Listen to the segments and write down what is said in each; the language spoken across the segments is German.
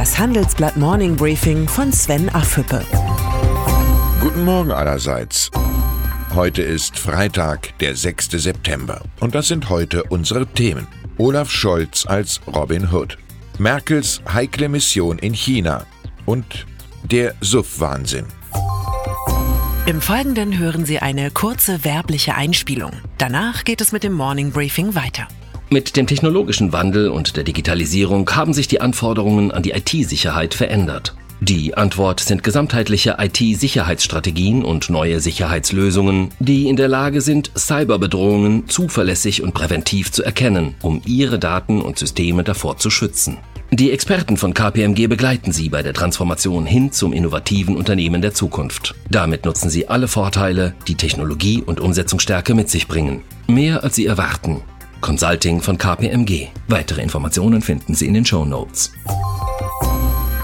Das Handelsblatt Morning Briefing von Sven Affüppe. Guten Morgen allerseits. Heute ist Freitag, der 6. September. Und das sind heute unsere Themen. Olaf Scholz als Robin Hood. Merkels heikle Mission in China. Und der Suff-Wahnsinn. Im Folgenden hören Sie eine kurze werbliche Einspielung. Danach geht es mit dem Morning Briefing weiter. Mit dem technologischen Wandel und der Digitalisierung haben sich die Anforderungen an die IT-Sicherheit verändert. Die Antwort sind gesamtheitliche IT-Sicherheitsstrategien und neue Sicherheitslösungen, die in der Lage sind, Cyberbedrohungen zuverlässig und präventiv zu erkennen, um ihre Daten und Systeme davor zu schützen. Die Experten von KPMG begleiten Sie bei der Transformation hin zum innovativen Unternehmen der Zukunft. Damit nutzen Sie alle Vorteile, die Technologie und Umsetzungsstärke mit sich bringen. Mehr als Sie erwarten. Consulting von KPMG. Weitere Informationen finden Sie in den Show Notes.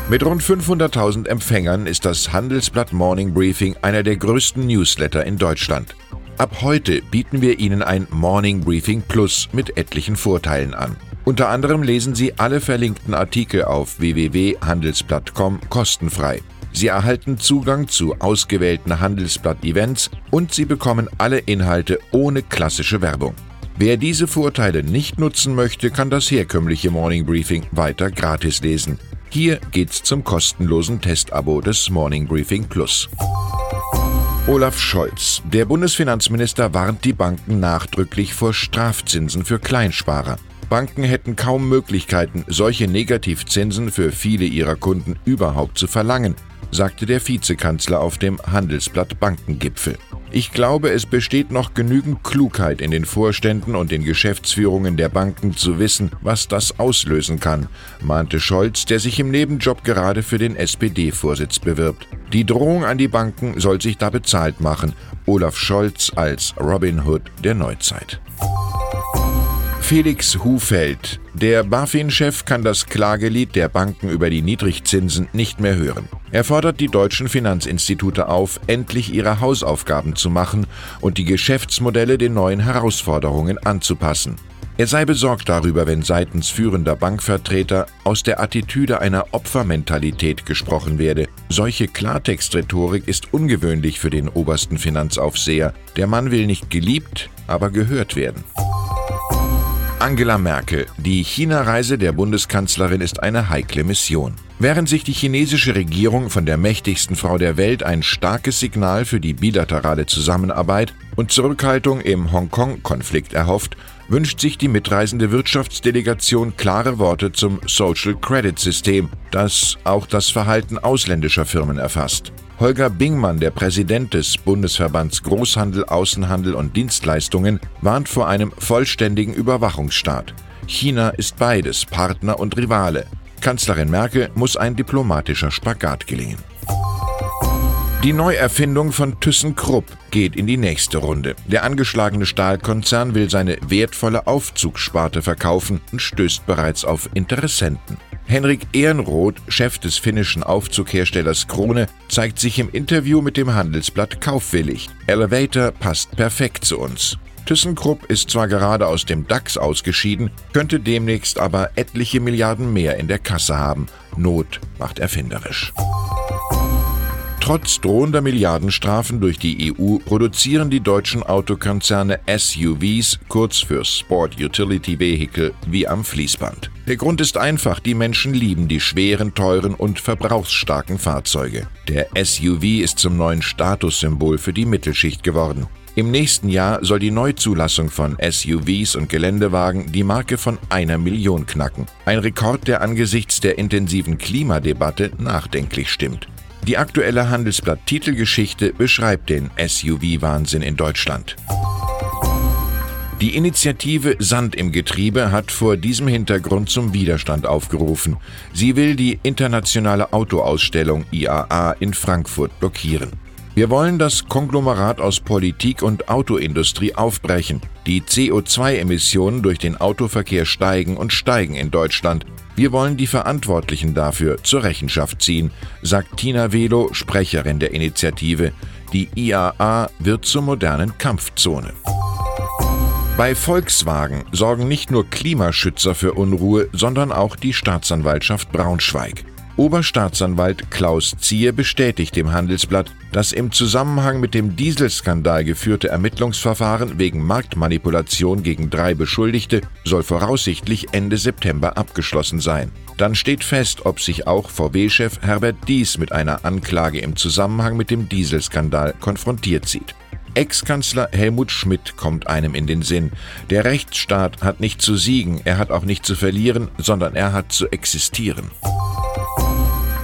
Mit rund 500.000 Empfängern ist das Handelsblatt Morning Briefing einer der größten Newsletter in Deutschland. Ab heute bieten wir Ihnen ein Morning Briefing Plus mit etlichen Vorteilen an. Unter anderem lesen Sie alle verlinkten Artikel auf www.handelsblatt.com kostenfrei. Sie erhalten Zugang zu ausgewählten Handelsblatt-Events und Sie bekommen alle Inhalte ohne klassische Werbung. Wer diese Vorteile nicht nutzen möchte, kann das herkömmliche Morning Briefing weiter gratis lesen. Hier geht's zum kostenlosen Testabo des Morning Briefing Plus. Olaf Scholz, der Bundesfinanzminister, warnt die Banken nachdrücklich vor Strafzinsen für Kleinsparer. Banken hätten kaum Möglichkeiten, solche Negativzinsen für viele ihrer Kunden überhaupt zu verlangen, sagte der Vizekanzler auf dem Handelsblatt Bankengipfel. Ich glaube, es besteht noch genügend Klugheit in den Vorständen und den Geschäftsführungen der Banken zu wissen, was das auslösen kann, mahnte Scholz, der sich im Nebenjob gerade für den SPD-Vorsitz bewirbt. Die Drohung an die Banken soll sich da bezahlt machen. Olaf Scholz als Robin Hood der Neuzeit. Felix Hufeld. Der BaFin-Chef kann das Klagelied der Banken über die Niedrigzinsen nicht mehr hören. Er fordert die deutschen Finanzinstitute auf, endlich ihre Hausaufgaben zu machen und die Geschäftsmodelle den neuen Herausforderungen anzupassen. Er sei besorgt darüber, wenn seitens führender Bankvertreter aus der Attitüde einer Opfermentalität gesprochen werde. Solche Klartextrhetorik ist ungewöhnlich für den obersten Finanzaufseher. Der Mann will nicht geliebt, aber gehört werden. Angela Merkel. Die China-Reise der Bundeskanzlerin ist eine heikle Mission. Während sich die chinesische Regierung von der mächtigsten Frau der Welt ein starkes Signal für die bilaterale Zusammenarbeit und Zurückhaltung im Hongkong-Konflikt erhofft, wünscht sich die mitreisende Wirtschaftsdelegation klare Worte zum Social Credit System, das auch das Verhalten ausländischer Firmen erfasst. Holger Bingmann, der Präsident des Bundesverbands Großhandel, Außenhandel und Dienstleistungen, warnt vor einem vollständigen Überwachungsstaat. China ist beides, Partner und Rivale. Kanzlerin Merkel muss ein diplomatischer Spagat gelingen. Die Neuerfindung von ThyssenKrupp geht in die nächste Runde. Der angeschlagene Stahlkonzern will seine wertvolle Aufzugssparte verkaufen und stößt bereits auf Interessenten. Henrik Ehrenroth, Chef des finnischen Aufzugherstellers Krone, zeigt sich im Interview mit dem Handelsblatt kaufwillig. Elevator passt perfekt zu uns. ThyssenKrupp ist zwar gerade aus dem DAX ausgeschieden, könnte demnächst aber etliche Milliarden mehr in der Kasse haben. Not macht erfinderisch. Trotz drohender Milliardenstrafen durch die EU produzieren die deutschen Autokonzerne SUVs, kurz für Sport Utility Vehicle, wie am Fließband. Der Grund ist einfach, die Menschen lieben die schweren, teuren und verbrauchsstarken Fahrzeuge. Der SUV ist zum neuen Statussymbol für die Mittelschicht geworden. Im nächsten Jahr soll die Neuzulassung von SUVs und Geländewagen die Marke von einer Million knacken. Ein Rekord, der angesichts der intensiven Klimadebatte nachdenklich stimmt. Die aktuelle Handelsblatt-Titelgeschichte beschreibt den SUV-Wahnsinn in Deutschland. Die Initiative Sand im Getriebe hat vor diesem Hintergrund zum Widerstand aufgerufen. Sie will die internationale Autoausstellung IAA in Frankfurt blockieren. Wir wollen das Konglomerat aus Politik und Autoindustrie aufbrechen. Die CO2-Emissionen durch den Autoverkehr steigen und steigen in Deutschland. Wir wollen die Verantwortlichen dafür zur Rechenschaft ziehen, sagt Tina Velo, Sprecherin der Initiative. Die IAA wird zur modernen Kampfzone. Bei Volkswagen sorgen nicht nur Klimaschützer für Unruhe, sondern auch die Staatsanwaltschaft Braunschweig. Oberstaatsanwalt Klaus Zier bestätigt dem Handelsblatt, das im Zusammenhang mit dem Dieselskandal geführte Ermittlungsverfahren wegen Marktmanipulation gegen drei Beschuldigte soll voraussichtlich Ende September abgeschlossen sein. Dann steht fest, ob sich auch VW-Chef Herbert Dies mit einer Anklage im Zusammenhang mit dem Dieselskandal konfrontiert sieht. Ex-Kanzler Helmut Schmidt kommt einem in den Sinn. Der Rechtsstaat hat nicht zu siegen, er hat auch nicht zu verlieren, sondern er hat zu existieren.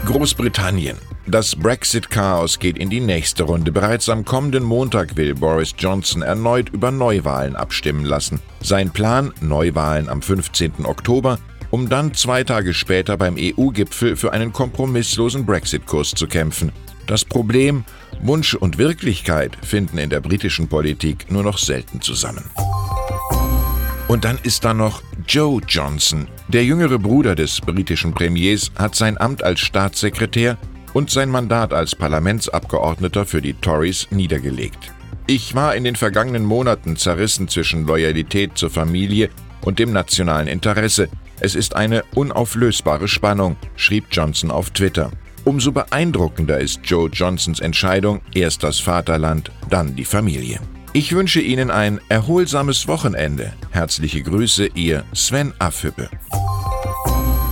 Großbritannien. Das Brexit-Chaos geht in die nächste Runde. Bereits am kommenden Montag will Boris Johnson erneut über Neuwahlen abstimmen lassen. Sein Plan, Neuwahlen am 15. Oktober, um dann zwei Tage später beim EU-Gipfel für einen kompromisslosen Brexit-Kurs zu kämpfen. Das Problem, Wunsch und Wirklichkeit finden in der britischen Politik nur noch selten zusammen. Und dann ist da noch Joe Johnson. Der jüngere Bruder des britischen Premiers hat sein Amt als Staatssekretär und sein Mandat als Parlamentsabgeordneter für die Tories niedergelegt. Ich war in den vergangenen Monaten zerrissen zwischen Loyalität zur Familie und dem nationalen Interesse. Es ist eine unauflösbare Spannung, schrieb Johnson auf Twitter. Umso beeindruckender ist Joe Johnsons Entscheidung, erst das Vaterland, dann die Familie. Ich wünsche Ihnen ein erholsames Wochenende. Herzliche Grüße, Ihr Sven Affüppe.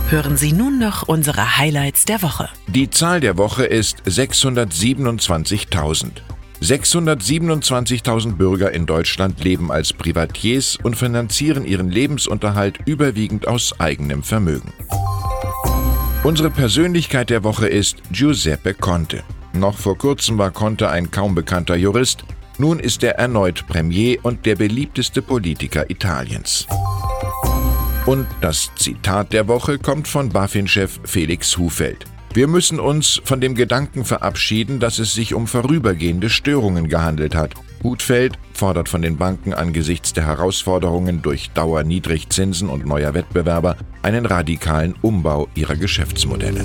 Hören Sie nun noch unsere Highlights der Woche. Die Zahl der Woche ist 627.000. 627.000 Bürger in Deutschland leben als Privatiers und finanzieren ihren Lebensunterhalt überwiegend aus eigenem Vermögen. Unsere Persönlichkeit der Woche ist Giuseppe Conte. Noch vor kurzem war Conte ein kaum bekannter Jurist, nun ist er erneut Premier und der beliebteste Politiker Italiens. Und das Zitat der Woche kommt von BaFin-Chef Felix Hufeld. Wir müssen uns von dem Gedanken verabschieden, dass es sich um vorübergehende Störungen gehandelt hat. Hutfeld fordert von den Banken angesichts der Herausforderungen durch Dauerniedrigzinsen und neuer Wettbewerber einen radikalen Umbau ihrer Geschäftsmodelle.